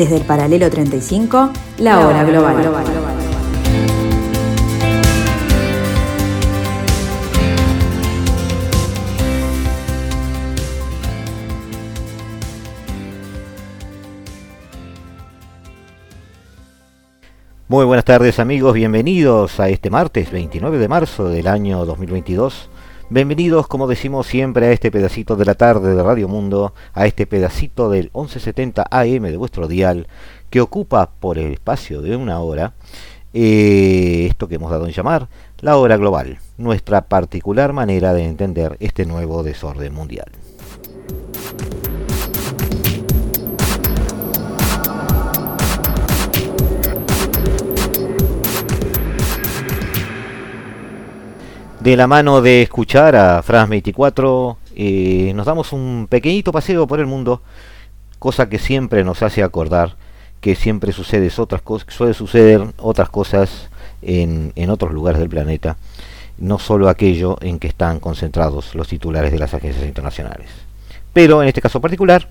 Desde el paralelo 35, la, hora global. Muy buenas tardes amigos, bienvenidos a este martes 29 de marzo del año 2022 Bienvenidos, como decimos siempre, a este pedacito de la tarde de Radio Mundo, a este pedacito del 1170 AM de vuestro dial, que ocupa por el espacio de una hora eh, esto que hemos dado en llamar la hora global, nuestra particular manera de entender este nuevo desorden mundial. De la mano de escuchar a Franz 24, eh, nos damos un pequeñito paseo por el mundo, cosa que siempre nos hace acordar que siempre sucede otras cosas, suele suceder otras cosas en, en otros lugares del planeta, no solo aquello en que están concentrados los titulares de las agencias internacionales. Pero en este caso particular,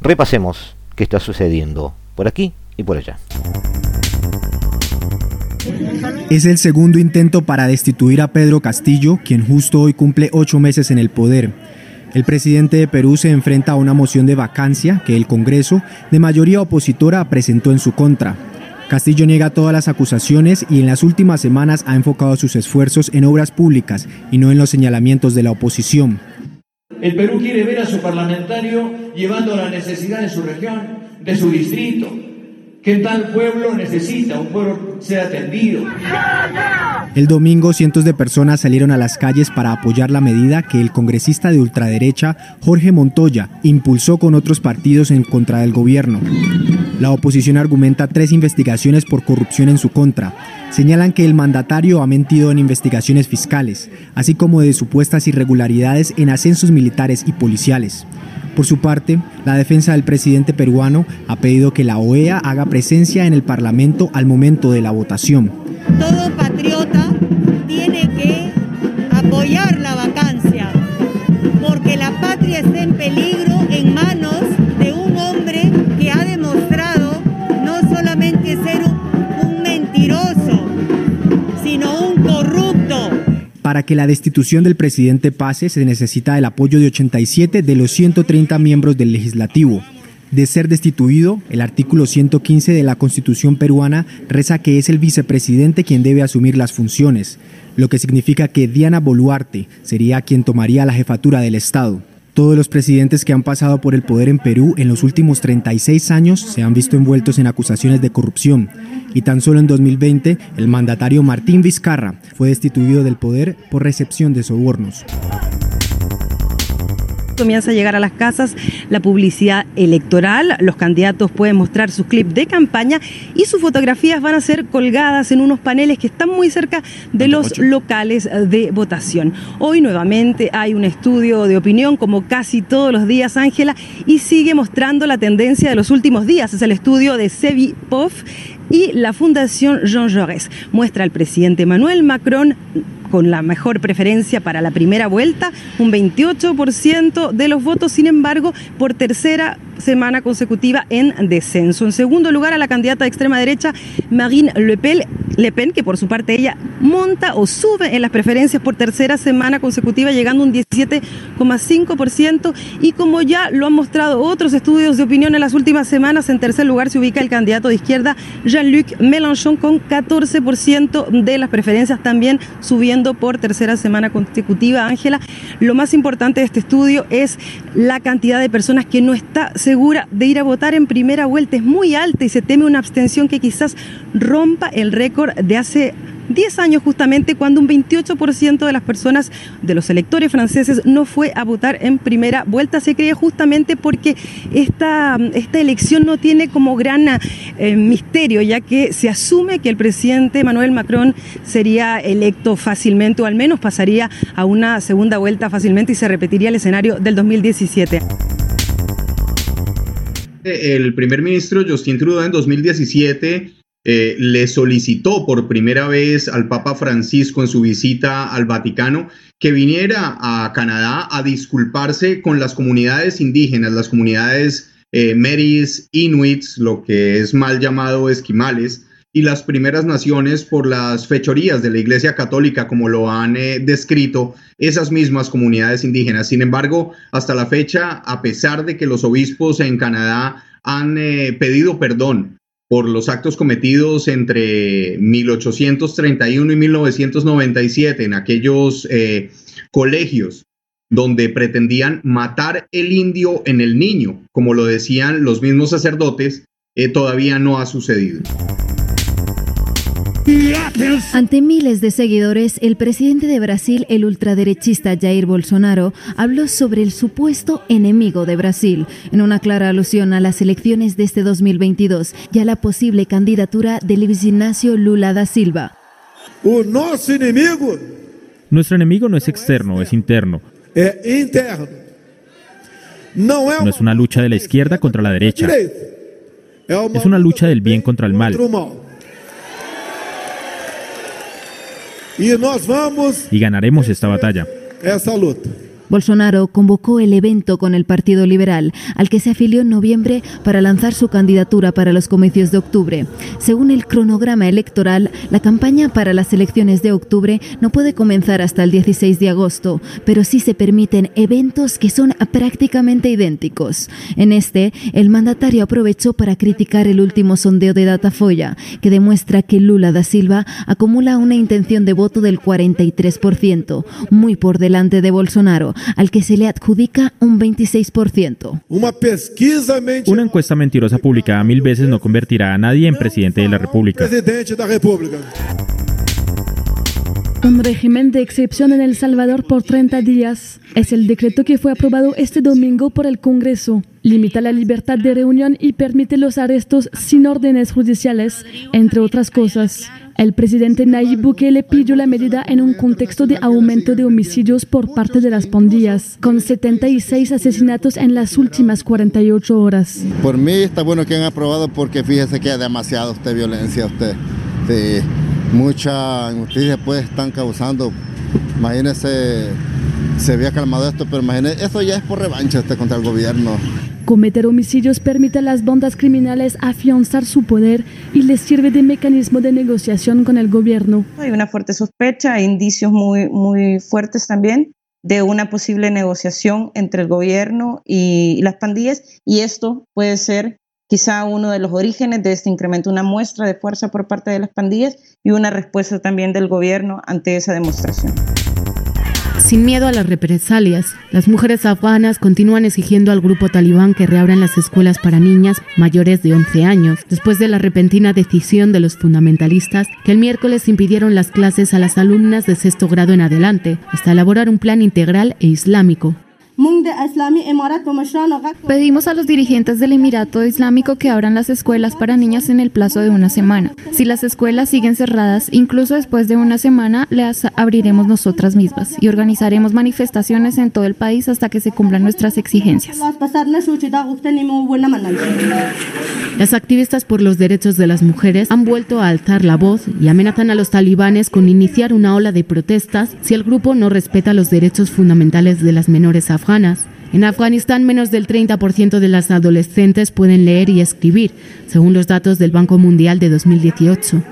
repasemos qué está sucediendo por aquí y por allá. Es el segundo intento para destituir a Pedro Castillo, quien justo hoy cumple ocho meses en el poder. El presidente de Perú se enfrenta a una moción de vacancia que el Congreso, de mayoría opositora, presentó en su contra. Castillo niega todas las acusaciones y en las últimas semanas ha enfocado sus esfuerzos en obras públicas y no en los señalamientos de la oposición. El Perú quiere ver a su parlamentario llevando la necesidad de su región, de su distrito, ¿Qué tal pueblo necesita? Un pueblo ser atendido. El domingo cientos de personas salieron a las calles para apoyar la medida que el congresista de ultraderecha Jorge Montoya impulsó con otros partidos en contra del gobierno. La oposición argumenta tres investigaciones por corrupción en su contra. Señalan que el mandatario ha mentido en investigaciones fiscales, así como de supuestas irregularidades en ascensos militares y policiales. Por su parte, la defensa del presidente peruano ha pedido que la OEA haga presencia en el Parlamento al momento de la votación. Todo patriota para que la destitución del presidente pase se necesita el apoyo de 87 de los 130 miembros del legislativo. De ser destituido, el artículo 115 de la Constitución peruana reza que es el vicepresidente quien debe asumir las funciones, lo que significa que Diana Boluarte sería quien tomaría la jefatura del Estado. Todos los presidentes que han pasado por el poder en Perú en los últimos 36 años se han visto envueltos en acusaciones de corrupción. Y tan solo en 2020 el mandatario Martín Vizcarra fue destituido del poder por recepción de sobornos comienza a llegar a las casas la publicidad electoral. Los candidatos pueden mostrar sus clips de campaña y sus fotografías van a ser colgadas en unos paneles que están muy cerca de los locales de votación. Hoy nuevamente hay un estudio de opinión, como casi todos los días, Ángela, y sigue mostrando la tendencia de los últimos días. Es el estudio de Sevi Poff y la Fundación Jean Jaurès. Muestra al presidente Emmanuel Macron con la mejor preferencia para la primera vuelta, un 28% de los votos, sin embargo, por tercera semana consecutiva en descenso. En segundo lugar, a la candidata de extrema derecha, Marine Le Pen, Le Pen, que por su parte ella monta o sube en las preferencias por tercera semana consecutiva, llegando un 17,5%. Y como ya lo han mostrado otros estudios de opinión en las últimas semanas, en tercer lugar se ubica el candidato de izquierda, Jean-Luc Mélenchon, con 14% de las preferencias, también subiendo por tercera semana consecutiva. Ángela, lo más importante de este estudio es la cantidad de personas que no está segura de ir a votar en primera vuelta. Es muy alta y se teme una abstención que quizás rompa el récord de hace 10 años justamente cuando un 28% de las personas, de los electores franceses, no fue a votar en primera vuelta. Se cree justamente porque esta, esta elección no tiene como gran eh, misterio, ya que se asume que el presidente Emmanuel Macron sería electo fácilmente o al menos pasaría a una segunda vuelta fácilmente y se repetiría el escenario del 2017 el primer ministro Justin Trudeau en 2017 eh, le solicitó por primera vez al Papa Francisco en su visita al Vaticano que viniera a Canadá a disculparse con las comunidades indígenas, las comunidades eh, Meris Inuits, lo que es mal llamado esquimales, y las primeras naciones por las fechorías de la Iglesia Católica, como lo han eh, descrito esas mismas comunidades indígenas. Sin embargo, hasta la fecha, a pesar de que los obispos en Canadá han eh, pedido perdón por los actos cometidos entre 1831 y 1997 en aquellos eh, colegios donde pretendían matar el indio en el niño, como lo decían los mismos sacerdotes, todavía no ha sucedido. Ante miles de seguidores, el presidente de Brasil, el ultraderechista Jair Bolsonaro, habló sobre el supuesto enemigo de Brasil, en una clara alusión a las elecciones de este 2022 y a la posible candidatura de Luis Ignacio Lula da Silva. Nuestro enemigo no es externo, es interno. No es una lucha de la izquierda contra la derecha. Es una lucha del bien contra el mal. Y ganaremos esta batalla. Bolsonaro convocó el evento con el Partido Liberal, al que se afilió en noviembre para lanzar su candidatura para los comicios de octubre. Según el cronograma electoral, la campaña para las elecciones de octubre no puede comenzar hasta el 16 de agosto, pero sí se permiten eventos que son prácticamente idénticos. En este, el mandatario aprovechó para criticar el último sondeo de Datafolla, que demuestra que Lula da Silva acumula una intención de voto del 43%, muy por delante de Bolsonaro, al que se le adjudica un 26%. Una encuesta mentirosa publicada mil veces no convertirá a nadie en presidente de la República. Un régimen de excepción en El Salvador por 30 días. Es el decreto que fue aprobado este domingo por el Congreso. Limita la libertad de reunión y permite los arrestos sin órdenes judiciales, entre otras cosas. El presidente Nayib Bukele pidió la medida en un contexto de aumento de homicidios por parte de las pandillas, con 76 asesinatos en las últimas 48 horas. Por mí está bueno que han aprobado porque fíjese que hay demasiada usted violencia, usted. mucha injusticia pues están causando. Imagínese, se había calmado esto, pero imagínese, eso ya es por revancha este contra el gobierno. Cometer homicidios permite a las bandas criminales afianzar su poder y les sirve de mecanismo de negociación con el gobierno. Hay una fuerte sospecha, hay indicios muy, muy fuertes también de una posible negociación entre el gobierno y las pandillas y esto puede ser quizá uno de los orígenes de este incremento, una muestra de fuerza por parte de las pandillas y una respuesta también del gobierno ante esa demostración. Sin miedo a las represalias, las mujeres afganas continúan exigiendo al grupo talibán que reabran las escuelas para niñas mayores de 11 años, después de la repentina decisión de los fundamentalistas que el miércoles impidieron las clases a las alumnas de sexto grado en adelante, hasta elaborar un plan integral e islámico. Pedimos a los dirigentes del Emirato Islámico que abran las escuelas para niñas en el plazo de una semana. Si las escuelas siguen cerradas, incluso después de una semana, las abriremos nosotras mismas y organizaremos manifestaciones en todo el país hasta que se cumplan nuestras exigencias. Las activistas por los derechos de las mujeres han vuelto a alzar la voz y amenazan a los talibanes con iniciar una ola de protestas si el grupo no respeta los derechos fundamentales de las menores afganas en Afganistán, menos del 30% de las adolescentes pueden leer y escribir, según los datos del Banco Mundial de 2018.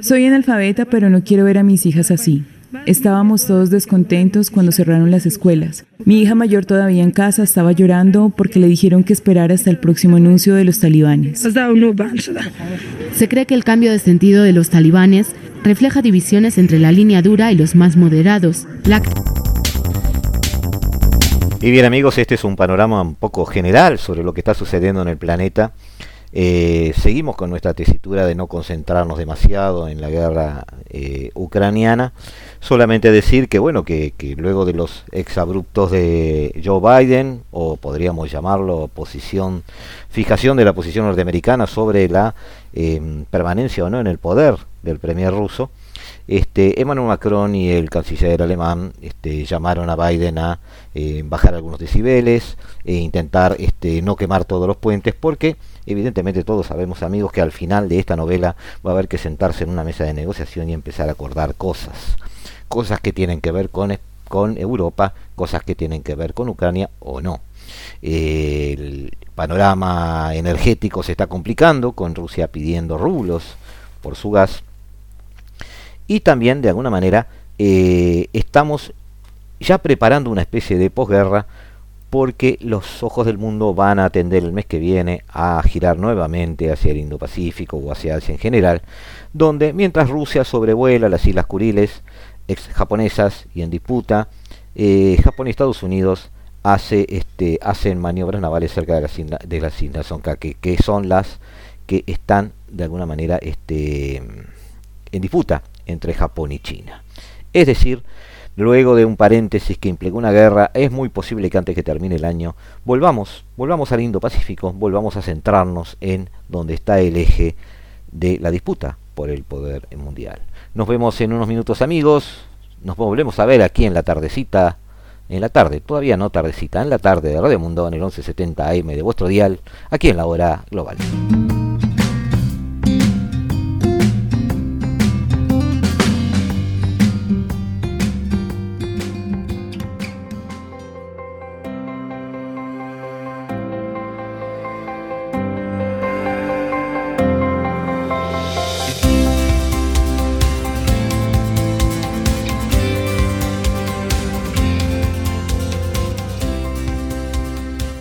Soy analfabeta, pero no quiero ver a mis hijas así. Estábamos todos descontentos cuando cerraron las escuelas. Mi hija mayor todavía en casa estaba llorando porque le dijeron que esperara hasta el próximo anuncio de los talibanes. Se cree que el cambio de sentido de los talibanes refleja divisiones entre la línea dura y los más moderados. Y bien amigos, este es un panorama un poco general sobre lo que está sucediendo en el planeta. Eh, seguimos con nuestra tesitura de no concentrarnos demasiado en la guerra eh, ucraniana. Solamente decir que bueno, que, luego de los exabruptos de Joe Biden, o podríamos llamarlo posición, fijación de la posición norteamericana sobre la eh, permanencia o no en el poder del premier ruso, este, Emmanuel Macron y el canciller alemán este, llamaron a Biden a eh, bajar algunos decibeles e intentar este, no quemar todos los puentes porque evidentemente todos sabemos amigos que al final de esta novela va a haber que sentarse en una mesa de negociación y empezar a acordar cosas cosas que tienen que ver con con Europa, cosas que tienen que ver con Ucrania o no. el panorama energético se está complicando, con Rusia pidiendo rublos por su gas. Y también, de alguna manera, eh, estamos ya preparando una especie de posguerra porque los ojos del mundo van a tender el mes que viene a girar nuevamente hacia el Indo-Pacífico o hacia Asia en general, donde mientras Rusia sobrevuela las Islas Kuriles, ex japonesas y en disputa, eh, Japón y Estados Unidos este, hacen maniobras navales cerca de las, islas, Sonka, que, son las que están de alguna manera este, en disputa entre Japón y China. Es decir, luego de un paréntesis que implicó una guerra, es muy posible que antes que termine el año volvamos, volvamos al Indo-Pacífico, volvamos a centrarnos en donde está el eje de la disputa por el poder mundial. Nos vemos en unos minutos amigos, nos volvemos a ver aquí en la tardecita, en la tarde, todavía no tardecita, en la tarde de Radio Mundo en el 1170 AM de vuestro dial, aquí en la hora global.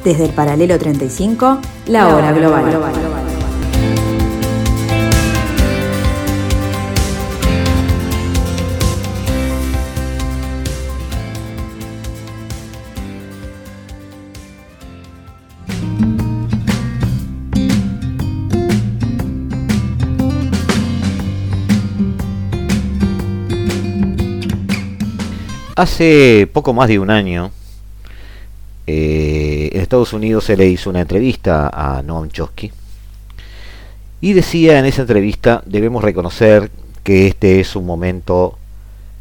Desde el paralelo 35, la hora global. Hace poco más de un año, Estados Unidos se le hizo una entrevista a Noam Chomsky y decía en esa entrevista debemos reconocer que este es un momento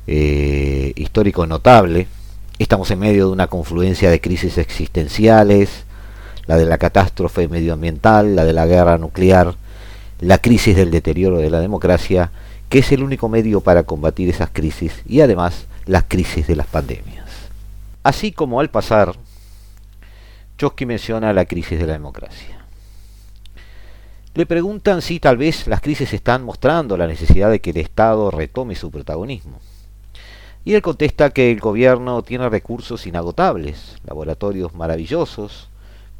eh, histórico notable. Estamos en medio de una confluencia de crisis existenciales, la de la catástrofe medioambiental, la de la guerra nuclear, la crisis del deterioro de la democracia, que es el único medio para combatir esas crisis y además las crisis de las pandemias. Así como al pasar Chomsky menciona la crisis de la democracia. Le preguntan si tal vez las crisis están mostrando la necesidad de que el Estado retome su protagonismo. Y él contesta que el gobierno tiene recursos inagotables, laboratorios maravillosos,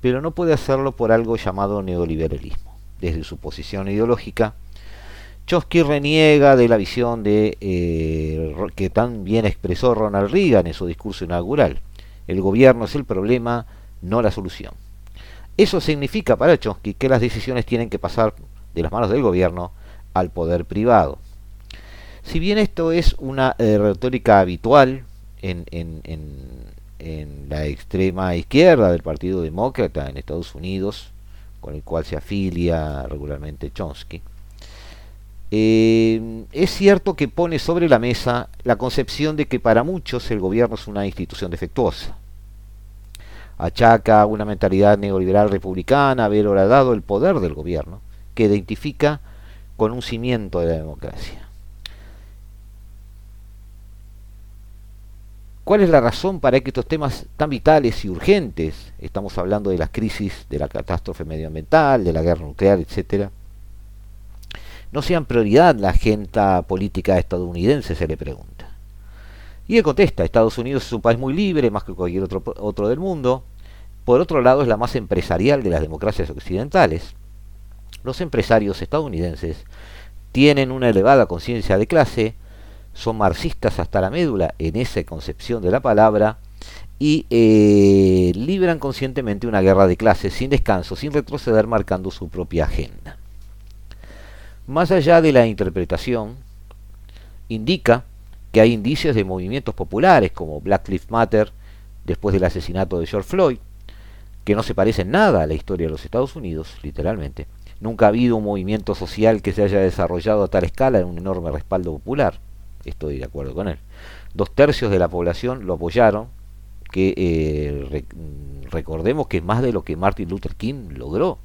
pero no puede hacerlo por algo llamado neoliberalismo. Desde su posición ideológica, Chomsky reniega de la visión de, eh, que tan bien expresó Ronald Reagan en su discurso inaugural. El gobierno es el problema, no la solución. Eso significa para Chomsky que las decisiones tienen que pasar de las manos del gobierno al poder privado. Si bien esto es una eh, retórica habitual en, la extrema izquierda del Partido Demócrata en Estados Unidos, con el cual se afilia regularmente Chomsky, eh, es cierto que pone sobre la mesa la concepción de que para muchos el gobierno es una institución defectuosa achaca una mentalidad neoliberal republicana haber horadado el poder del gobierno, que identifica con un cimiento de la democracia. ¿Cuál es la razón para que estos temas tan vitales y urgentes, estamos hablando de las crisis, de la catástrofe medioambiental, de la guerra nuclear, etcétera, no sean prioridad la agenda política estadounidense, se le pregunta? Y él contesta, Estados Unidos es un país muy libre, más que cualquier otro, otro del mundo. Por otro lado, es la más empresarial de las democracias occidentales. Los empresarios estadounidenses tienen una elevada conciencia de clase, son marxistas hasta la médula en esa concepción de la palabra y eh, libran conscientemente una guerra de clases sin descanso, sin retroceder, marcando su propia agenda. Más allá de la interpretación, indica que hay indicios de movimientos populares como Black Lives Matter después del asesinato de George Floyd, que no se parecen nada a la historia de los Estados Unidos, literalmente. Nunca ha habido un movimiento social que se haya desarrollado a tal escala en un enorme respaldo popular. Estoy de acuerdo con él. Dos tercios de la población lo apoyaron, que eh, recordemos que es más de lo que Martin Luther King logró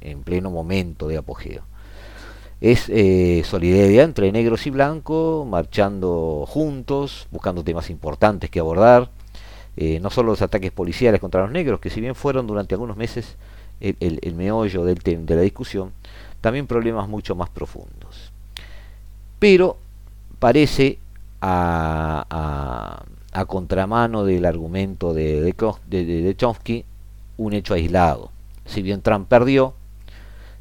en pleno momento de apogeo. Es eh, solidaridad entre negros y blancos, marchando juntos, buscando temas importantes que abordar, eh, no solo los ataques policiales contra los negros, que si bien fueron durante algunos meses el, meollo de la discusión, también problemas mucho más profundos. Pero parece a, a, contramano del argumento de, de, de Chomsky un hecho aislado. Si bien Trump perdió,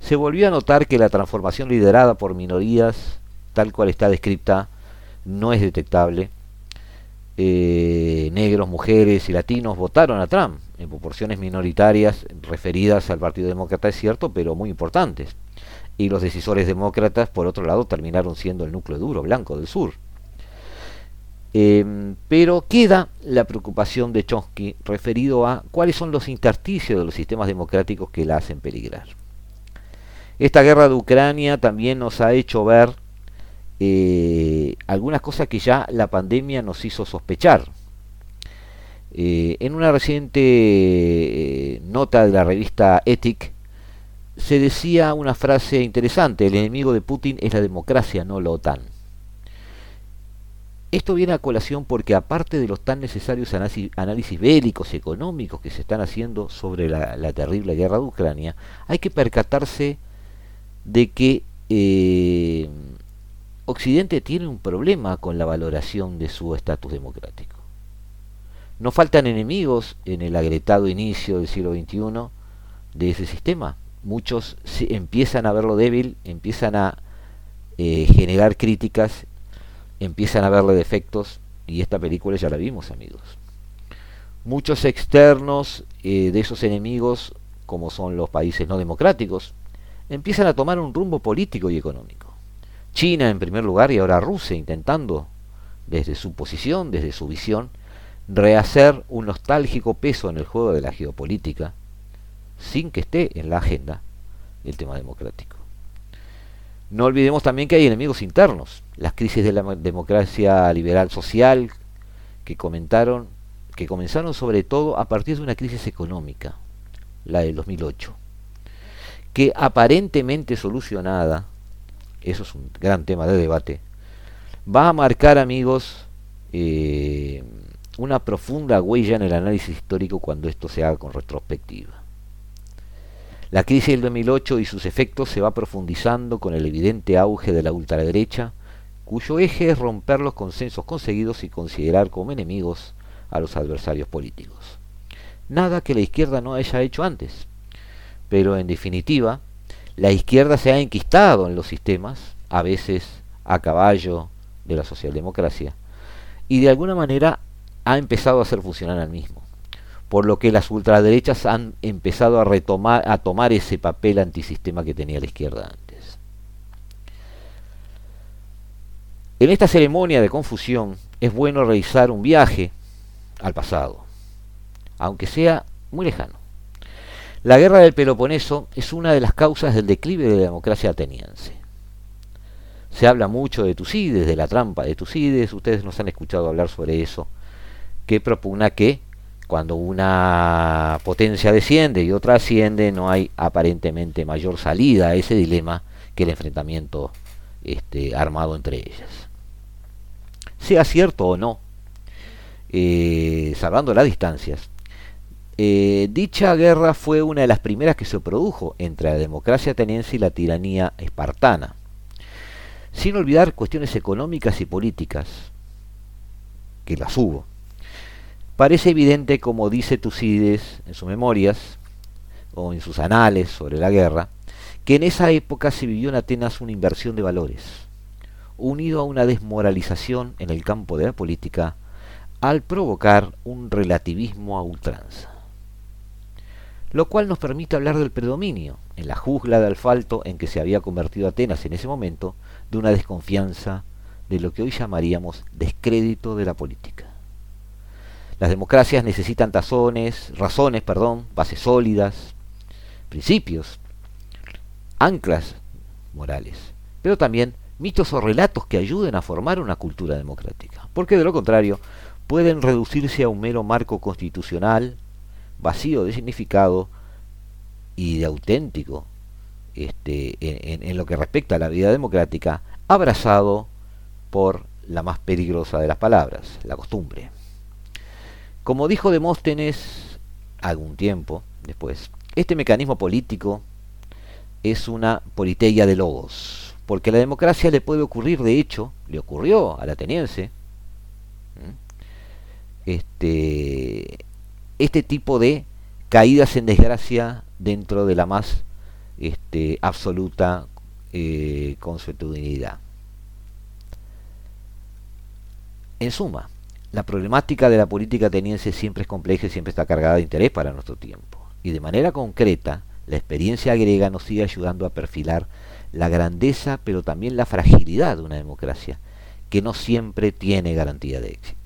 se volvió a notar que la transformación liderada por minorías, tal cual está descrita, no es detectable. Eh, negros, mujeres y latinos votaron a Trump en proporciones minoritarias referidas al Partido Demócrata, es cierto, pero muy importantes. Y los decisores demócratas, por otro lado, terminaron siendo el núcleo duro blanco del sur. Em, pero queda la preocupación de Chomsky referido a cuáles son los intersticios de los sistemas democráticos que la hacen peligrar. Esta guerra de Ucrania también nos ha hecho ver eh, algunas cosas que ya la pandemia nos hizo sospechar. Eh, en una reciente eh, nota de la revista Ethic se decía una frase interesante, el enemigo de Putin es la democracia, no la OTAN. Esto viene a colación porque aparte de los tan necesarios análisis, bélicos y económicos que se están haciendo sobre la, la, terrible guerra de Ucrania, hay que percatarse de que eh, Occidente tiene un problema con la valoración de su estatus democrático. No faltan enemigos en el agretado inicio del siglo XXI de ese sistema. Muchos empiezan a verlo débil, empiezan a eh, generar críticas, empiezan a verle defectos, y esta película ya la vimos, amigos. Muchos externos eh, de esos enemigos, como son los países no democráticos, empiezan a tomar un rumbo político y económico. China en primer lugar y ahora Rusia intentando, desde su posición, desde su visión, rehacer un nostálgico peso en el juego de la geopolítica, sin que esté en la agenda el tema democrático. No olvidemos también que hay enemigos internos, las crisis de la democracia liberal social que comentaron, que comenzaron sobre todo a partir de una crisis económica, la del 2008 que aparentemente solucionada, eso es un gran tema de debate, va a marcar, amigos, eh, una profunda huella en el análisis histórico cuando esto se haga con retrospectiva. La crisis del 2008 y sus efectos se va profundizando con el evidente auge de la ultraderecha, cuyo eje es romper los consensos conseguidos y considerar como enemigos a los adversarios políticos. Nada que la izquierda no haya hecho antes pero en definitiva la izquierda se ha enquistado en los sistemas, a veces a caballo de la socialdemocracia, y de alguna manera ha empezado a hacer funcionar al mismo. Por lo que las ultraderechas han empezado a retomar, a tomar ese papel antisistema que tenía la izquierda antes. En esta ceremonia de confusión es bueno realizar un viaje al pasado, aunque sea muy lejano. La guerra del Peloponeso es una de las causas del declive de la democracia ateniense. Se habla mucho de Tucídides, de la trampa de Tucídides, ustedes nos han escuchado hablar sobre eso, que propugna que cuando una potencia desciende y otra asciende, no hay aparentemente mayor salida a ese dilema que el enfrentamiento este, armado entre ellas. Sea cierto o no, eh, salvando las distancias, eh, dicha guerra fue una de las primeras que se produjo entre la democracia ateniense y la tiranía espartana. Sin olvidar cuestiones económicas y políticas, que las hubo. Parece evidente, como dice Tucídides en sus memorias o en sus anales sobre la guerra, que en esa época se vivió en Atenas una inversión de valores, unido a una desmoralización en el campo de la política, al provocar un relativismo a ultranza lo cual nos permite hablar del predominio, en la jungla de asfalto en que se había convertido Atenas en ese momento, de una desconfianza de lo que hoy llamaríamos descrédito de la política. Las democracias necesitan tazones, razones, perdón, bases sólidas, principios, anclas morales, pero también mitos o relatos que ayuden a formar una cultura democrática, porque de lo contrario pueden reducirse a un mero marco constitucional vacío de significado y de auténtico este, en, lo que respecta a la vida democrática, abrazado por la más peligrosa de las palabras, la costumbre. Como dijo Demóstenes algún tiempo después, este mecanismo político es una politeia de logos, porque la democracia le puede ocurrir, de hecho, le ocurrió al ateniense, este, este tipo de caídas en desgracia dentro de la más este, absoluta eh, consuetudinidad. En suma, la problemática de la política ateniense siempre es compleja y siempre está cargada de interés para nuestro tiempo. Y de manera concreta, la experiencia griega nos sigue ayudando a perfilar la grandeza, pero también la fragilidad de una democracia, que no siempre tiene garantía de éxito.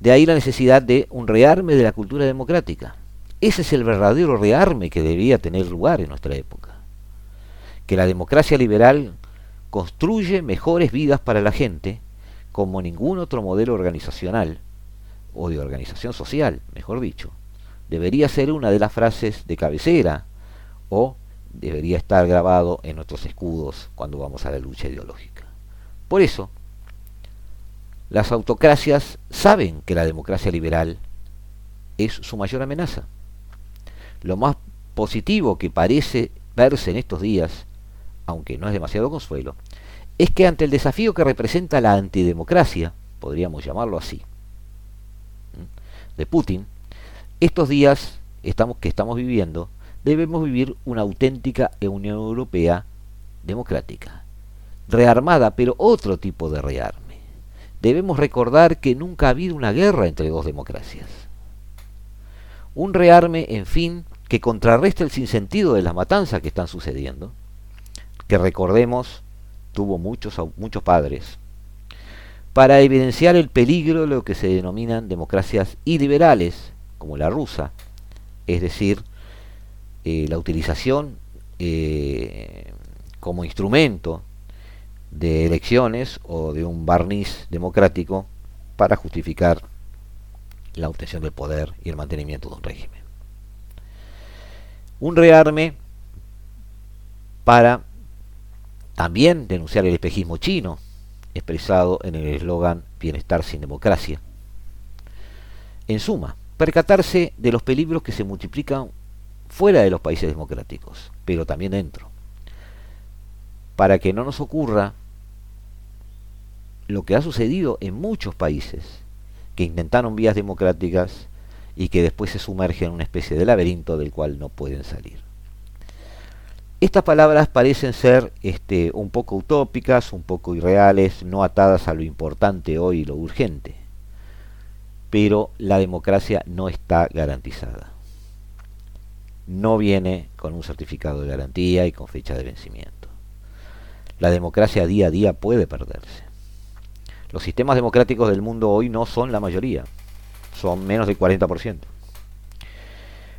De ahí la necesidad de un rearme de la cultura democrática. Ese es el verdadero rearme que debía tener lugar en nuestra época. Que la democracia liberal construye mejores vidas para la gente como ningún otro modelo organizacional, o de organización social, mejor dicho, debería ser una de las frases de cabecera o debería estar grabado en nuestros escudos cuando vamos a la lucha ideológica. Por eso, las autocracias saben que la democracia liberal es su mayor amenaza. Lo más positivo que parece verse en estos días, aunque no es demasiado consuelo, es que ante el desafío que representa la antidemocracia, podríamos llamarlo así, de Putin, estos días que estamos viviendo, debemos vivir una auténtica Unión Europea democrática, rearmada, pero otro tipo de rearme debemos recordar que nunca ha habido una guerra entre dos democracias. Un rearme, en fin, que contrarresta el sinsentido de las matanzas que están sucediendo, que recordemos tuvo muchos, muchos padres, para evidenciar el peligro de lo que se denominan democracias iliberales, como la rusa, es decir, eh, la utilización eh, como instrumento de elecciones o de un barniz democrático para justificar la obtención del poder y el mantenimiento de un régimen. Un rearme para también denunciar el espejismo chino, expresado en el eslogan Bienestar sin democracia. En suma, percatarse de los peligros que se multiplican fuera de los países democráticos, pero también dentro, para que no nos ocurra lo que ha sucedido en muchos países que intentaron vías democráticas y que después se sumergen en una especie de laberinto del cual no pueden salir. Estas palabras parecen ser este, un poco utópicas, un poco irreales, no atadas a lo importante hoy y lo urgente. Pero la democracia no está garantizada. No viene con un certificado de garantía y con fecha de vencimiento. La democracia día a día puede perderse. Los sistemas democráticos del mundo hoy no son la mayoría, son menos del 40%.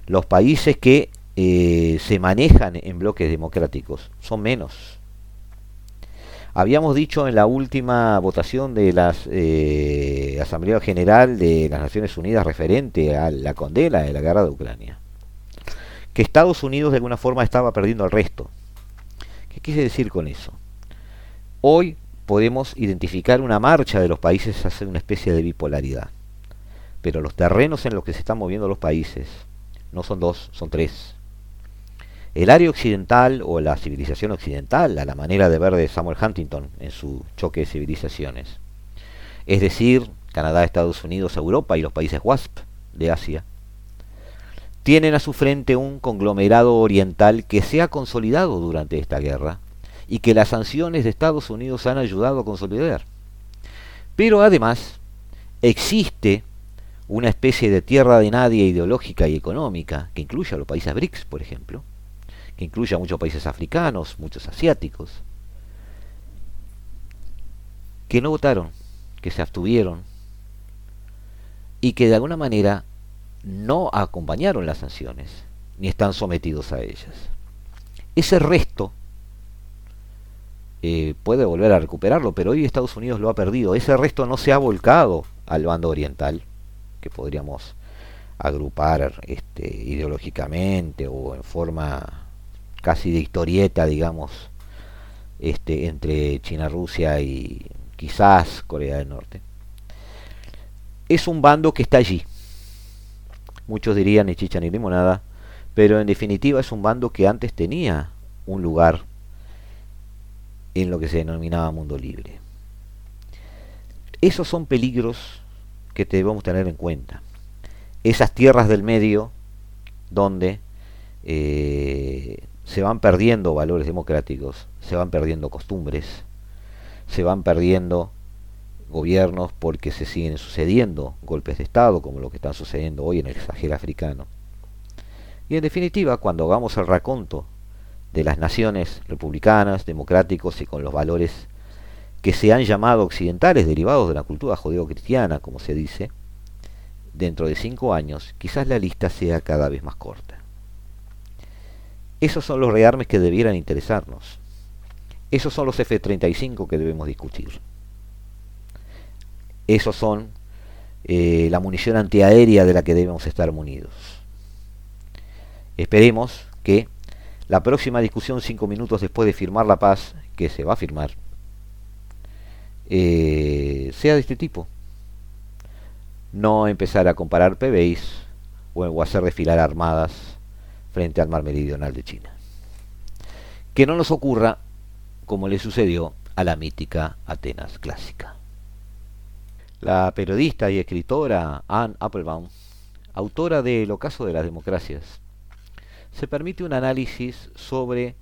Los países que eh, se manejan en bloques democráticos son menos. Habíamos dicho en la última votación de la eh, Asamblea General de las Naciones Unidas referente a la condena de la guerra de Ucrania, que Estados Unidos de alguna forma estaba perdiendo al resto. ¿Qué quise decir con eso? Hoy podemos identificar una marcha de los países hacia una especie de bipolaridad. Pero los terrenos en los que se están moviendo los países no son dos, son tres. El área occidental o la civilización occidental, a la manera de ver de Samuel Huntington en su choque de civilizaciones, es decir, Canadá, Estados Unidos, Europa y los países WASP de Asia, tienen a su frente un conglomerado oriental que se ha consolidado durante esta guerra y que las sanciones de Estados Unidos han ayudado a consolidar. Pero además existe una especie de tierra de nadie ideológica y económica que incluye a los países BRICS, por ejemplo, que incluye a muchos países africanos, muchos asiáticos, que no votaron, que se abstuvieron y que de alguna manera no acompañaron las sanciones ni están sometidos a ellas. Ese resto eh, puede volver a recuperarlo, pero hoy Estados Unidos lo ha perdido. Ese resto no se ha volcado al bando oriental, que podríamos agrupar este, ideológicamente o en forma casi de historieta, digamos, este, entre China, Rusia y quizás Corea del Norte. Es un bando que está allí. Muchos dirían ni chicha ni limonada, pero en definitiva es un bando que antes tenía un lugar en lo que se denominaba mundo libre. Esos son peligros que debemos tener en cuenta. Esas tierras del medio donde eh, se van perdiendo valores democráticos, se van perdiendo costumbres, se van perdiendo gobiernos porque se siguen sucediendo golpes de Estado como lo que están sucediendo hoy en el Sahel africano. Y en definitiva, cuando hagamos el raconto de las naciones republicanas, democráticos y con los valores que se han llamado occidentales derivados de la cultura judeo-cristiana, como se dice, dentro de cinco años quizás la lista sea cada vez más corta. Esos son los rearmes que debieran interesarnos. Esos son los F-35 que debemos discutir. Esos son eh, la munición antiaérea de la que debemos estar munidos. Esperemos que la próxima discusión, cinco minutos después de firmar la paz, que se va a firmar, eh, sea de este tipo. No empezar a comparar PBIs o hacer desfilar armadas frente al mar meridional de China. Que no nos ocurra como le sucedió a la mítica Atenas clásica. La periodista y escritora Anne Applebaum, autora de El ocaso de las democracias, se permite un análisis sobre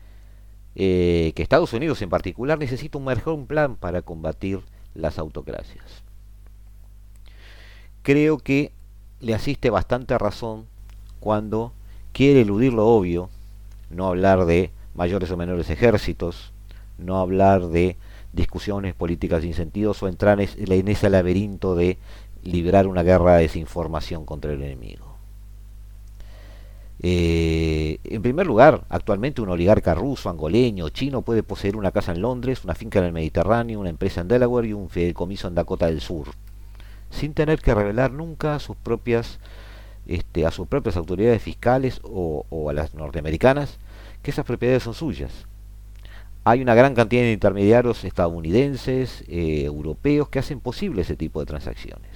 eh, que Estados Unidos en particular necesita un mejor plan para combatir las autocracias. Creo que le asiste bastante razón cuando quiere eludir lo obvio, no hablar de mayores o menores ejércitos, no hablar de discusiones políticas sin sentido o entrar en ese laberinto de librar una guerra de desinformación contra el enemigo. Eh, en primer lugar, actualmente un oligarca ruso, angoleño, chino puede poseer una casa en Londres, una finca en el Mediterráneo, una empresa en Delaware y un fideicomiso en Dakota del Sur, sin tener que revelar nunca a sus propias, este, a sus propias autoridades fiscales o, a las norteamericanas que esas propiedades son suyas. Hay una gran cantidad de intermediarios estadounidenses, eh, europeos, que hacen posible ese tipo de transacciones.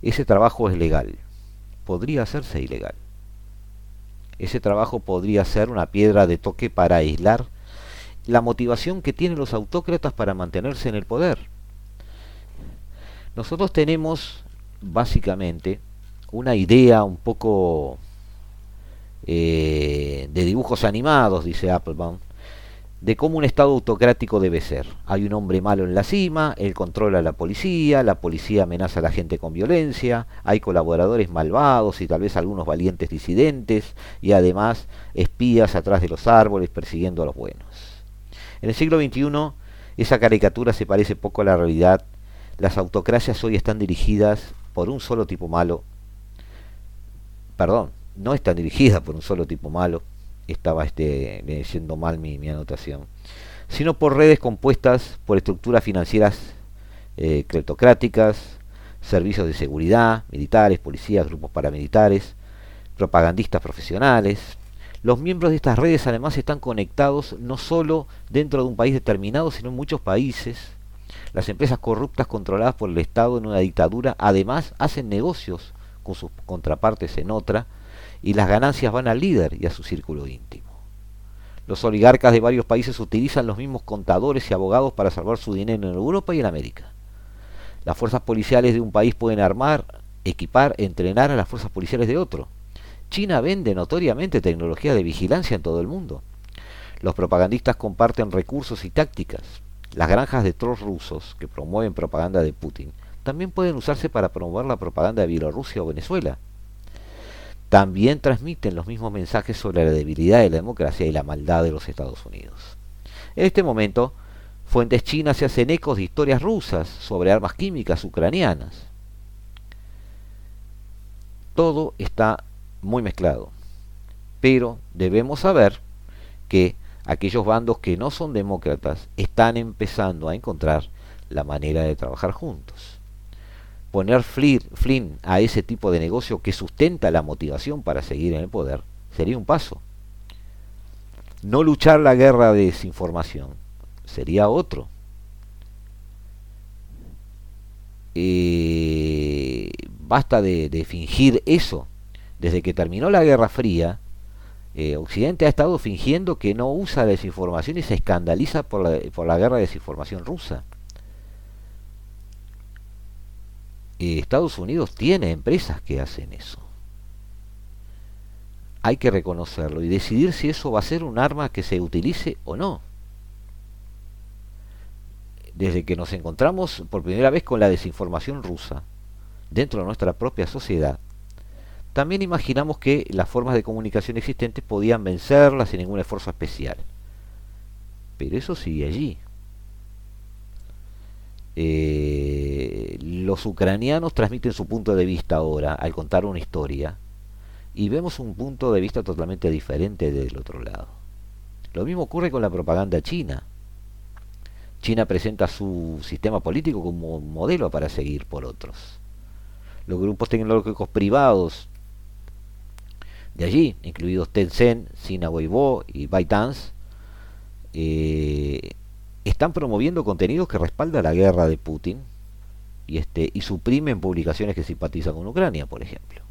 Ese trabajo es legal podría hacerse ilegal. Ese trabajo podría ser una piedra de toque para aislar la motivación que tienen los autócratas para mantenerse en el poder. Nosotros tenemos básicamente una idea un poco eh, de dibujos animados, dice Applebaum, de cómo un Estado autocrático debe ser. Hay un hombre malo en la cima, él controla a la policía, la policía amenaza a la gente con violencia, hay colaboradores malvados y tal vez algunos valientes disidentes, y además espías atrás de los árboles persiguiendo a los buenos. En el siglo XXI esa caricatura se parece poco a la realidad. Las autocracias hoy están dirigidas por un solo tipo malo. Perdón, no están dirigidas por un solo tipo malo, estaba este, leyendo mal mi, anotación, sino por redes compuestas por estructuras financieras eh, cleptocráticas, servicios de seguridad, militares, policías, grupos paramilitares, propagandistas profesionales. Los miembros de estas redes además están conectados no solo dentro de un país determinado, sino en muchos países. Las empresas corruptas controladas por el Estado en una dictadura además hacen negocios con sus contrapartes en otra, y las ganancias van al líder y a su círculo íntimo. Los oligarcas de varios países utilizan los mismos contadores y abogados para salvar su dinero en Europa y en América. Las fuerzas policiales de un país pueden armar, equipar, entrenar a las fuerzas policiales de otro. China vende notoriamente tecnología de vigilancia en todo el mundo. Los propagandistas comparten recursos y tácticas. Las granjas de trolls rusos que promueven propaganda de Putin también pueden usarse para promover la propaganda de Bielorrusia o Venezuela también transmiten los mismos mensajes sobre la debilidad de la democracia y la maldad de los Estados Unidos. En este momento, fuentes chinas se hacen ecos de historias rusas sobre armas químicas ucranianas. Todo está muy mezclado, pero debemos saber que aquellos bandos que no son demócratas están empezando a encontrar la manera de trabajar juntos poner Flynn a ese tipo de negocio que sustenta la motivación para seguir en el poder sería un paso. No luchar la guerra de desinformación sería otro. Eh, basta de, fingir eso. Desde que terminó la Guerra Fría, eh, Occidente ha estado fingiendo que no usa desinformación y se escandaliza por la, por la guerra de desinformación rusa. Eh, Estados Unidos tiene empresas que hacen eso. Hay que reconocerlo y decidir si eso va a ser un arma que se utilice o no. Desde que nos encontramos por primera vez con la desinformación rusa dentro de nuestra propia sociedad, también imaginamos que las formas de comunicación existentes podían vencerlas sin ningún esfuerzo especial. Pero eso sigue allí. Eh, los ucranianos transmiten su punto de vista ahora al contar una historia y vemos un punto de vista totalmente diferente del otro lado. Lo mismo ocurre con la propaganda china. China presenta su sistema político como modelo para seguir por otros. Los grupos tecnológicos privados de allí, incluidos Tencent, Sina Weibo y ByteDance, eh, están promoviendo contenidos que respaldan la guerra de Putin y, este, y suprimen publicaciones que simpatizan con Ucrania, por ejemplo.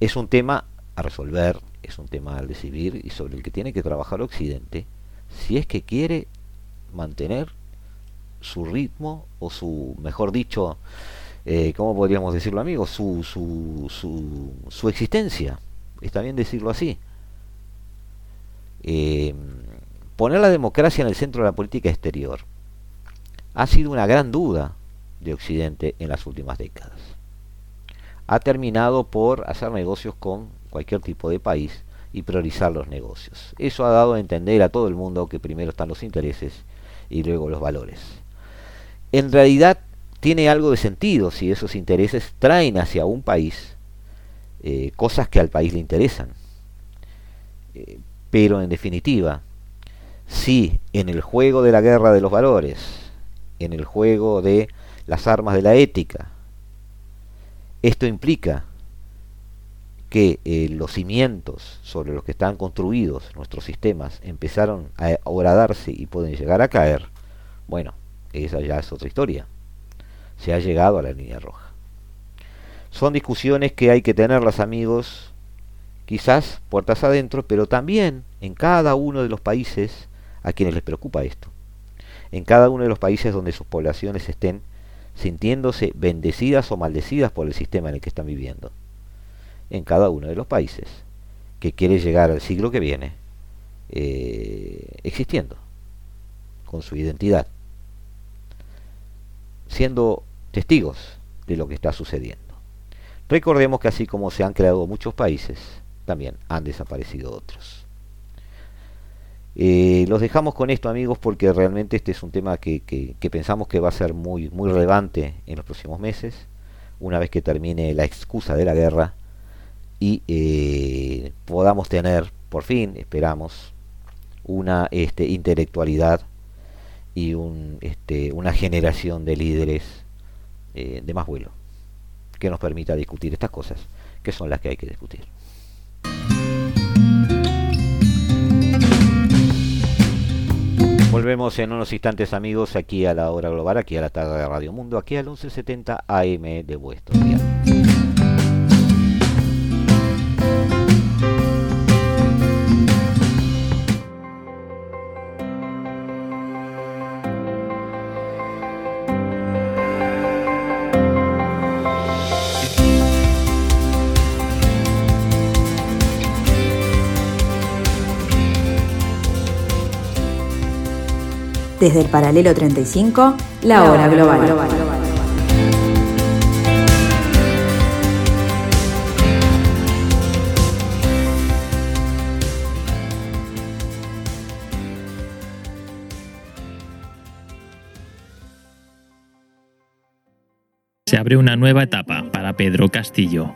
Es un tema a resolver, es un tema a decidir y sobre el que tiene que trabajar Occidente si es que quiere mantener su ritmo o su, mejor dicho, eh, ¿cómo podríamos decirlo amigos? Su, su, su, su existencia, está bien decirlo así. Eh, poner la democracia en el centro de la política exterior ha sido una gran duda de Occidente en las últimas décadas. Ha terminado por hacer negocios con cualquier tipo de país y priorizar los negocios. Eso ha dado a entender a todo el mundo que primero están los intereses y luego los valores. En realidad tiene algo de sentido si esos intereses traen hacia un país eh, cosas que al país le interesan. Eh, pero en definitiva, si en el juego de la guerra de los valores, en el juego de las armas de la ética, esto implica que eh, los cimientos sobre los que están construidos nuestros sistemas empezaron a horadarse y pueden llegar a caer, bueno, esa ya es otra historia. Se ha llegado a la línea roja. Son discusiones que hay que tenerlas amigos, quizás puertas adentro, pero también en cada uno de los países a quienes les preocupa esto. En cada uno de los países donde sus poblaciones estén sintiéndose bendecidas o maldecidas por el sistema en el que están viviendo. En cada uno de los países que quiere llegar al siglo que viene eh, existiendo, con su identidad, siendo testigos de lo que está sucediendo. Recordemos que así como se han creado muchos países, también han desaparecido otros. Eh, los dejamos con esto amigos porque realmente este es un tema que, pensamos que va a ser muy, muy relevante en los próximos meses, una vez que termine la excusa de la guerra y eh, podamos tener, por fin, esperamos, una este, intelectualidad y un, este, una generación de líderes eh, de más vuelo que nos permita discutir estas cosas, que son las que hay que discutir. Volvemos en unos instantes amigos aquí a la hora global, aquí a la tarde de Radio Mundo, aquí al 1170 AM de vuestro día. Desde el paralelo 35, la hora global. Se abre una nueva etapa para Pedro Castillo.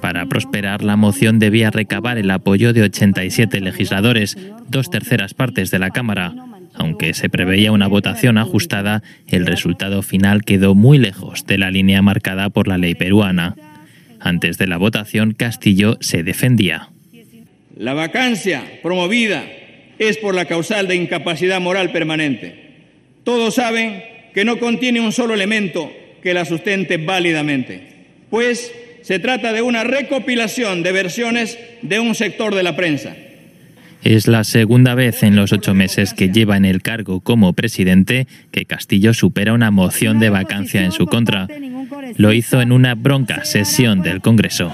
Para prosperar, la moción debía recabar el apoyo de 87 legisladores, dos terceras partes de la Cámara, aunque se preveía una votación ajustada, el resultado final quedó muy lejos de la línea marcada por la ley peruana. Antes de la votación, Castillo se defendía. La vacancia promovida es por la causal de incapacidad moral permanente. Todos saben que no contiene un solo elemento que la sustente válidamente, pues se trata de una recopilación de versiones de un sector de la prensa. Es la segunda vez en los ocho meses que lleva en el cargo como presidente que Castillo supera una moción de vacancia en su contra. Lo hizo en una bronca sesión del Congreso.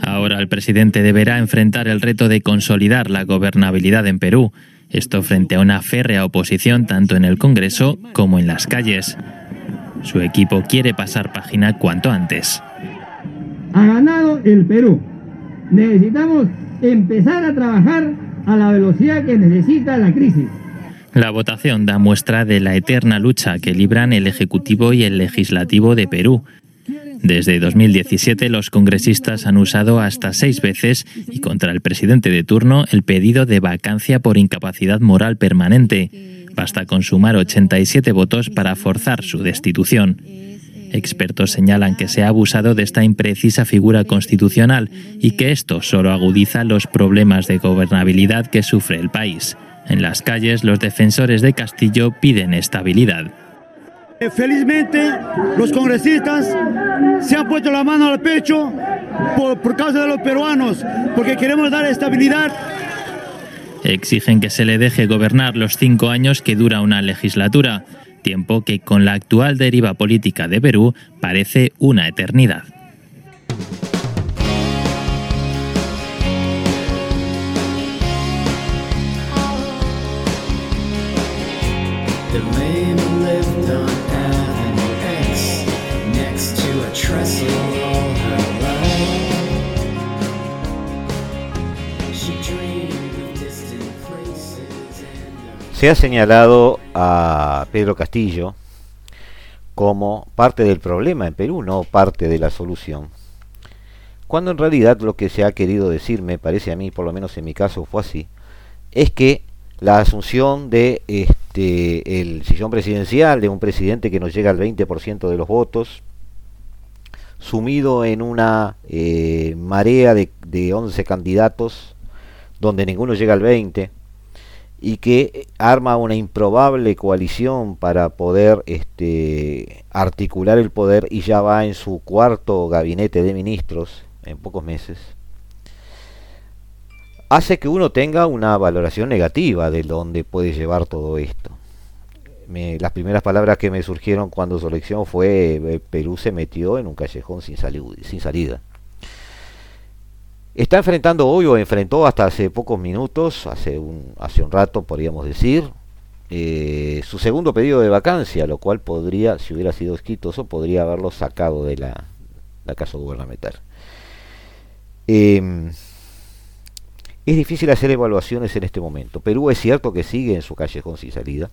Ahora el presidente deberá enfrentar el reto de consolidar la gobernabilidad en Perú, esto frente a una férrea oposición tanto en el Congreso como en las calles. Su equipo quiere pasar página cuanto antes. Ha ganado el Perú. Necesitamos empezar a trabajar a la velocidad que necesita la crisis. La votación da muestra de la eterna lucha que libran el Ejecutivo y el Legislativo de Perú. Desde 2017 los congresistas han usado hasta seis veces y contra el presidente de turno el pedido de vacancia por incapacidad moral permanente. Basta con sumar 87 votos para forzar su destitución. Expertos señalan que se ha abusado de esta imprecisa figura constitucional y que esto solo agudiza los problemas de gobernabilidad que sufre el país. En las calles, los defensores de Castillo piden estabilidad. Felizmente, los congresistas se han puesto la mano al pecho por, por causa de los peruanos, porque queremos dar estabilidad exigen que se le deje gobernar los cinco años que dura una legislatura, tiempo que con la actual deriva política de Perú parece una eternidad. Se ha señalado a Pedro Castillo como parte del problema en Perú, no parte de la solución. Cuando en realidad lo que se ha querido decir, me parece a mí, por lo menos en mi caso fue así, es que la asunción de este el sillón presidencial de un presidente que no llega al 20% de los votos, sumido en una eh, marea de, de 11 candidatos donde ninguno llega al 20, y que arma una improbable coalición para poder este, articular el poder y ya va en su cuarto gabinete de ministros en pocos meses, hace que uno tenga una valoración negativa de dónde puede llevar todo esto. las primeras palabras que me surgieron cuando su elección fue eh, Perú se metió en un callejón sin, sin salida. Está enfrentando hoy o enfrentó hasta hace pocos minutos, hace un, hace un rato podríamos decir, eh, su segundo pedido de vacancia, lo cual podría, si hubiera sido exitoso, podría haberlo sacado de la, la casa gubernamental. Em, es difícil hacer evaluaciones en este momento. Perú es cierto que sigue en su callejón sin salida.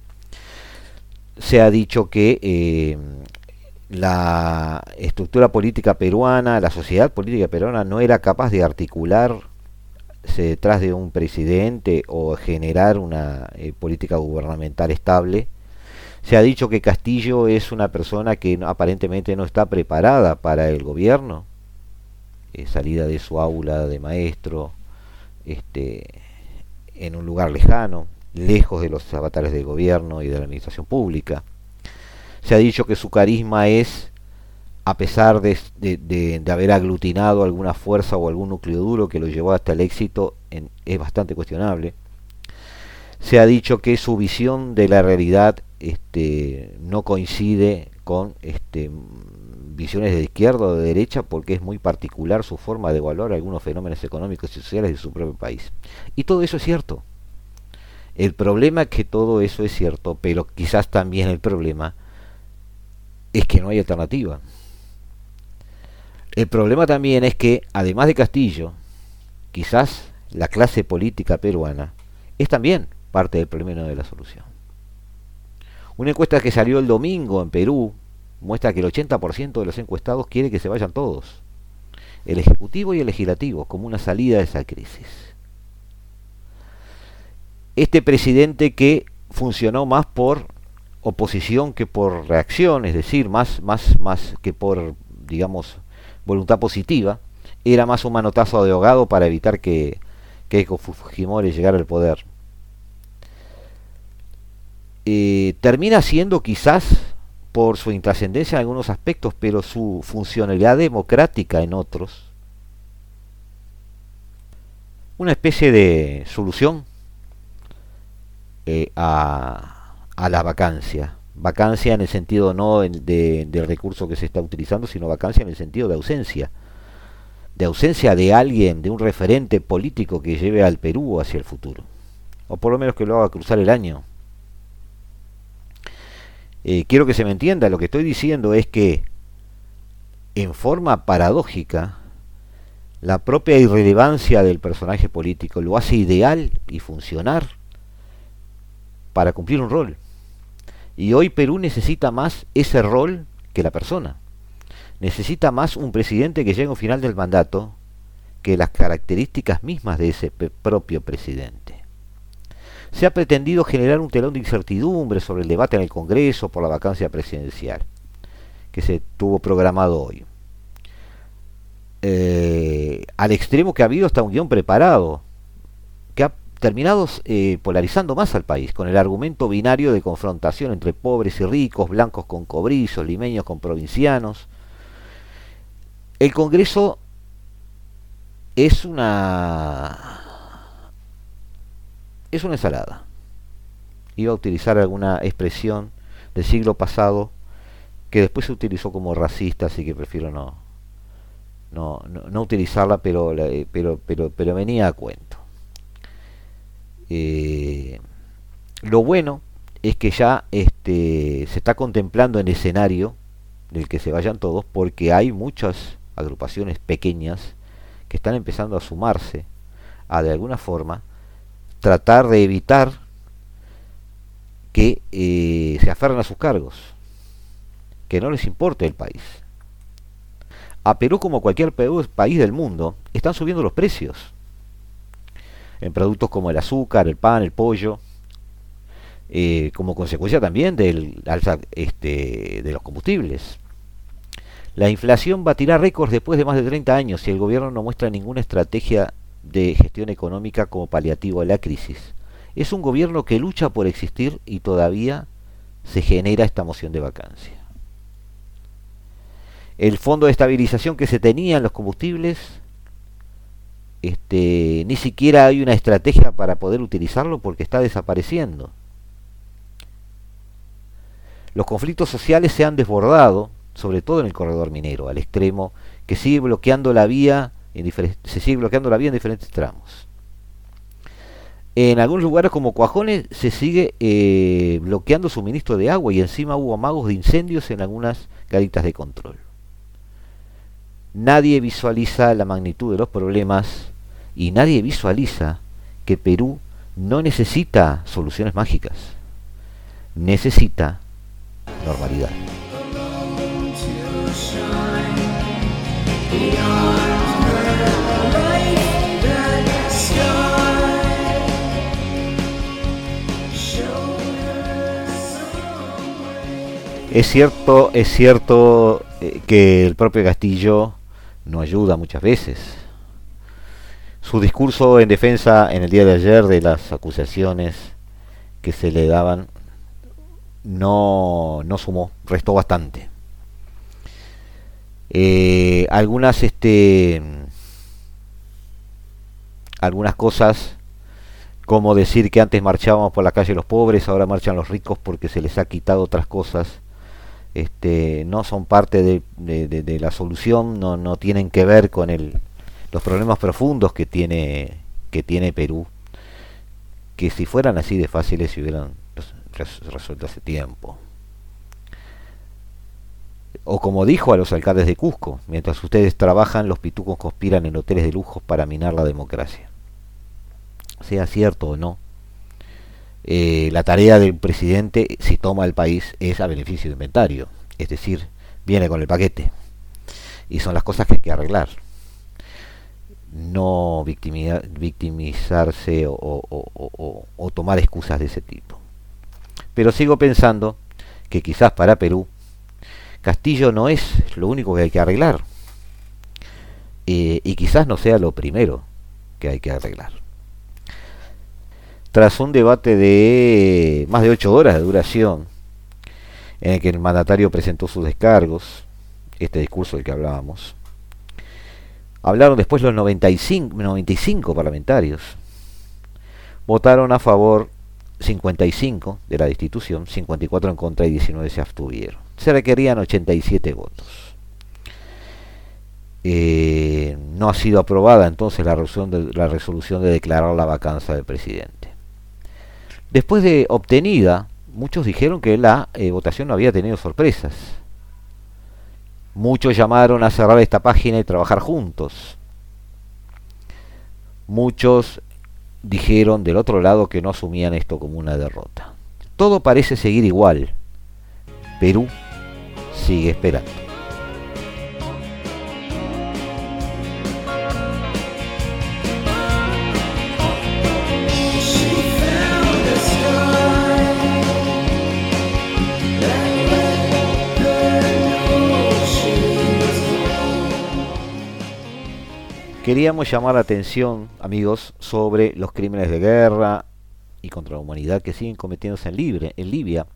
Se ha dicho que em, la estructura política peruana, la sociedad política peruana no era capaz de articularse detrás de un presidente o generar una eh, política gubernamental estable. Se ha dicho que Castillo es una persona que aparentemente no está preparada para el gobierno, eh, salida de su aula de maestro, este, en un lugar lejano, lejos de los avatares del gobierno y de la administración pública se ha dicho que su carisma es, a pesar de, de, haber aglutinado alguna fuerza o algún núcleo duro que lo llevó hasta el éxito, es bastante cuestionable. Se ha dicho que su visión de la realidad este, no coincide con este, visiones de izquierda o de derecha porque es muy particular su forma de evaluar algunos fenómenos económicos y sociales de su propio país. Y todo eso es cierto. El problema es que todo eso es cierto, pero quizás también el problema es que no hay alternativa. El problema también es que, además de Castillo, quizás la clase política peruana es también parte del problema de la solución. Una encuesta que salió el domingo en Perú muestra que el 80% de los encuestados quiere que se vayan todos, el Ejecutivo y el Legislativo, como una salida de esa crisis. Este presidente que funcionó más por oposición que por reacción, es decir, más, más, más que por, digamos, voluntad positiva, era más un manotazo de ahogado para evitar que, Keiko Fujimori llegara al poder. Eh, termina siendo quizás por su intrascendencia en algunos aspectos, pero su funcionalidad democrática en otros, una especie de solución eh, a, a, la vacancia. Vacancia en el sentido no de, del recurso que se está utilizando, sino vacancia en el sentido de ausencia. De ausencia de alguien, de un referente político que lleve al Perú hacia el futuro. O por lo menos que lo haga cruzar el año. Eh, quiero que se me entienda, lo que estoy diciendo es que en forma paradójica, la propia irrelevancia del personaje político lo hace ideal y funcionar para cumplir un rol. Y hoy Perú necesita más ese rol que la persona. Necesita más un presidente que llegue al final del mandato que las características mismas de ese propio presidente. Se ha pretendido generar un telón de incertidumbre sobre el debate en el Congreso por la vacancia presidencial, que se tuvo programado hoy. Eh, al extremo que ha habido hasta un guion preparado, que ha terminado eh, polarizando más al país, con el argumento binario de confrontación entre pobres y ricos, blancos con cobrizos, limeños con provincianos. El Congreso es una es una ensalada. Iba a utilizar alguna expresión del siglo pasado que después se utilizó como racista, así que prefiero no, no, no, utilizarla, pero, eh, pero, pero, pero venía a cuento. Eh, lo bueno es que ya este, se está contemplando en escenario del que se vayan todos, porque hay muchas agrupaciones pequeñas que están empezando a sumarse a de alguna forma tratar de evitar que eh, se aferren a sus cargos, que no les importe el país. A Perú, como cualquier país del mundo, están subiendo los precios en productos como el azúcar, el pan, el pollo, eh, como consecuencia también del alza este, de los combustibles. La inflación tirar récords después de más de 30 años si el gobierno no muestra ninguna estrategia de gestión económica como paliativo a la crisis. Es un gobierno que lucha por existir y todavía se genera esta moción de vacancia. El fondo de estabilización que se tenía en los combustibles, este, ni siquiera hay una estrategia para poder utilizarlo porque está desapareciendo. Los conflictos sociales se han desbordado, sobre todo en el corredor minero, al extremo que sigue bloqueando la vía se sigue bloqueando la vía en diferentes tramos. En algunos lugares como Cuajones se sigue eh, bloqueando suministro de agua y encima hubo amagos de incendios en algunas garitas de control. Nadie visualiza la magnitud de los problemas y nadie visualiza que Perú no necesita soluciones mágicas, necesita normalidad. Es cierto, es cierto eh, que el propio Castillo no ayuda muchas veces. Su discurso en defensa en el día de ayer de las acusaciones que se le daban no, no sumó, restó bastante. Eh, algunas este algunas cosas como decir que antes marchábamos por la calle los pobres, ahora marchan los ricos porque se les ha quitado otras cosas este, no son parte de, la solución, no, no, tienen que ver con el, los problemas profundos que tiene, que tiene Perú, que si fueran así de fáciles se hubieran resuelto hace tiempo. O como dijo a los alcaldes de Cusco, mientras ustedes trabajan, los pitucos conspiran en hoteles de lujo para minar la democracia. Sea cierto o no, eh, la tarea del presidente, si toma el país, es a beneficio de inventario. Es decir, viene con el paquete. Y son las cosas que hay que arreglar. No victimizarse o tomar excusas de ese tipo. Pero sigo pensando que quizás para Perú, Castillo no es lo único que hay que arreglar. eh, y quizás no sea lo primero que hay que arreglar. Tras un debate de más de ocho horas de duración, en el que el mandatario presentó sus descargos, este discurso del que hablábamos, hablaron después los 95, 95 parlamentarios, votaron a favor 55 de la destitución, 54 en contra y 19 se abstuvieron. Se requerían 87 votos. Eh, no ha sido aprobada entonces la resolución, de, la resolución de declarar la vacancia del presidente. Después de obtenida, muchos dijeron que la eh, votación no había tenido sorpresas. Muchos llamaron a cerrar esta página y trabajar juntos. Muchos dijeron del otro lado que no asumían esto como una derrota. Todo parece seguir igual. Perú sigue esperando. Queríamos llamar la atención, amigos, sobre los crímenes de guerra y contra la humanidad que siguen cometiéndose en, Libre, en Libia,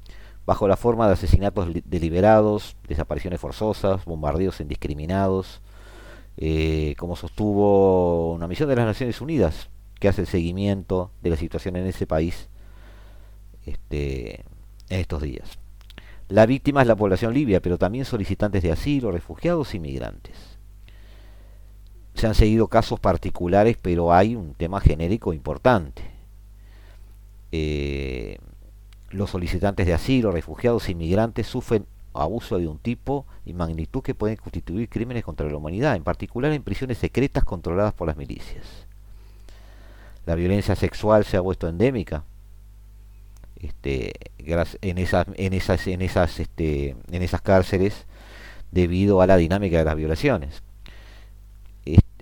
bajo la forma de asesinatos deliberados, desapariciones forzosas, bombardeos indiscriminados, eh, como sostuvo una misión de las Naciones Unidas que hace el seguimiento de la situación en ese país este, en estos días. La víctima es la población libia, pero también solicitantes de asilo, refugiados y migrantes se han seguido casos particulares, pero hay un tema genérico importante. Eh, los solicitantes de asilo, refugiados, inmigrantes sufren abuso de un tipo y magnitud que pueden constituir crímenes contra la humanidad, en particular en prisiones secretas controladas por las milicias. La violencia sexual se ha vuelto endémica este, este, en esas cárceles debido a la dinámica de las violaciones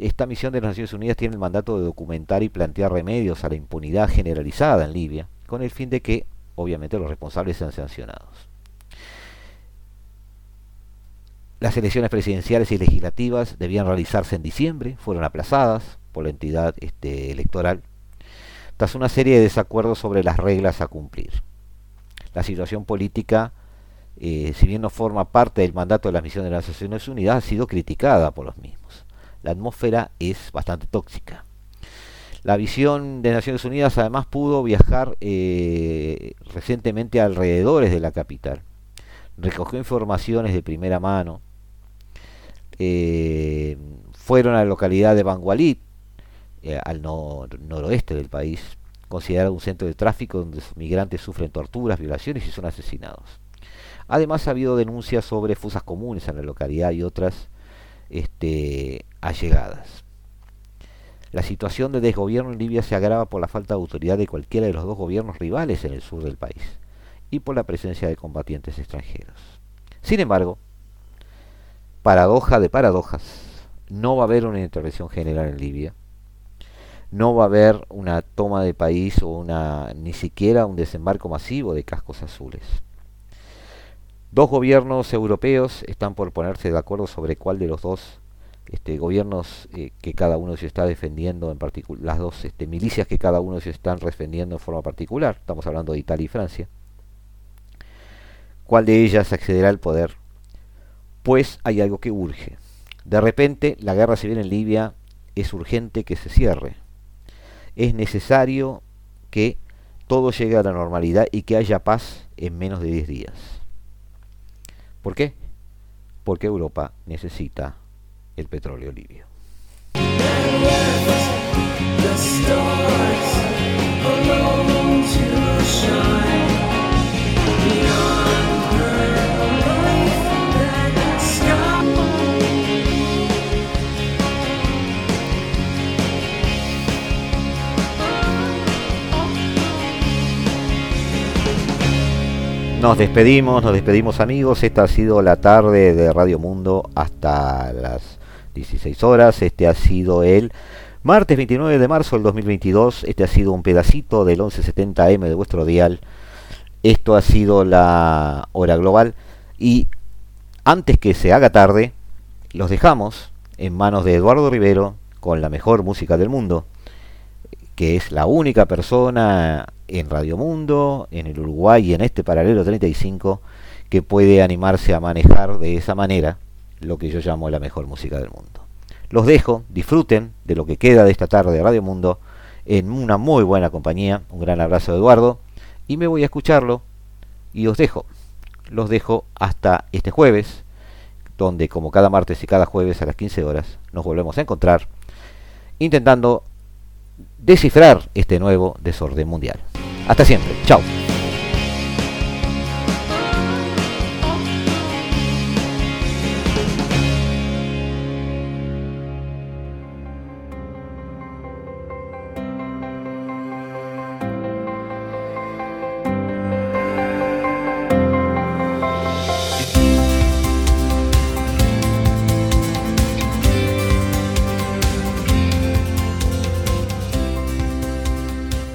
esta misión de las Naciones Unidas tiene el mandato de documentar y plantear remedios a la impunidad generalizada en Libia, con el fin de que, obviamente, los responsables sean sancionados. Las elecciones presidenciales y legislativas debían realizarse en diciembre, fueron aplazadas por la entidad este, electoral, tras una serie de desacuerdos sobre las reglas a cumplir. La situación política, eh, si bien no forma parte del mandato de la misión de las Naciones Unidas, ha sido criticada por los mismos la atmósfera es bastante tóxica. La visión de Naciones Unidas además pudo viajar eh, recientemente alrededores de la capital. Recogió informaciones de primera mano. Eh, fueron a la localidad de Bangualí, eh, al noroeste del país, considerado un centro de tráfico donde los migrantes sufren torturas, violaciones y son asesinados. Además ha habido denuncias sobre fusas comunes en la localidad y otras este, La situación de desgobierno en Libia se agrava por la falta de autoridad de cualquiera de los dos gobiernos rivales en el sur del país y por la presencia de combatientes extranjeros. Sin embargo, paradoja de paradojas, no va a haber una intervención general en Libia, no va a haber una toma de país o una ni siquiera un desembarco masivo de cascos azules. Dos gobiernos europeos están por ponerse de acuerdo sobre cuál de los dos este, gobiernos eh, que cada uno se está defendiendo en particular, las dos este, milicias que cada uno se están defendiendo en forma particular, estamos hablando de Italia y Francia, cuál de ellas accederá al poder, pues hay algo que urge. De repente la guerra civil en Libia es urgente que se cierre. Es necesario que todo llegue a la normalidad y que haya paz en menos de 10 días. ¿Por qué? Porque Europa necesita el petróleo libio. Nos despedimos, nos despedimos amigos. Esta ha sido la tarde de Radio Mundo hasta las 16 horas. Este ha sido el martes 29 de marzo del 2022. Este ha sido un pedacito del 1170M de vuestro dial. Esto ha sido la hora global. Y antes que se haga tarde, los dejamos en manos de Eduardo Rivero con la mejor música del mundo, que es la única persona en Radio Mundo, en el Uruguay y en este paralelo 35 que puede animarse a manejar de esa manera lo que yo llamo la mejor música del mundo. Los dejo, disfruten de lo que queda de esta tarde de Radio Mundo en una muy buena compañía. Un gran abrazo Eduardo y me voy a escucharlo y os dejo. Los dejo hasta este jueves, donde como cada martes y cada jueves a las 15 horas nos volvemos a encontrar intentando descifrar este nuevo desorden mundial. Hasta siempre. Chao.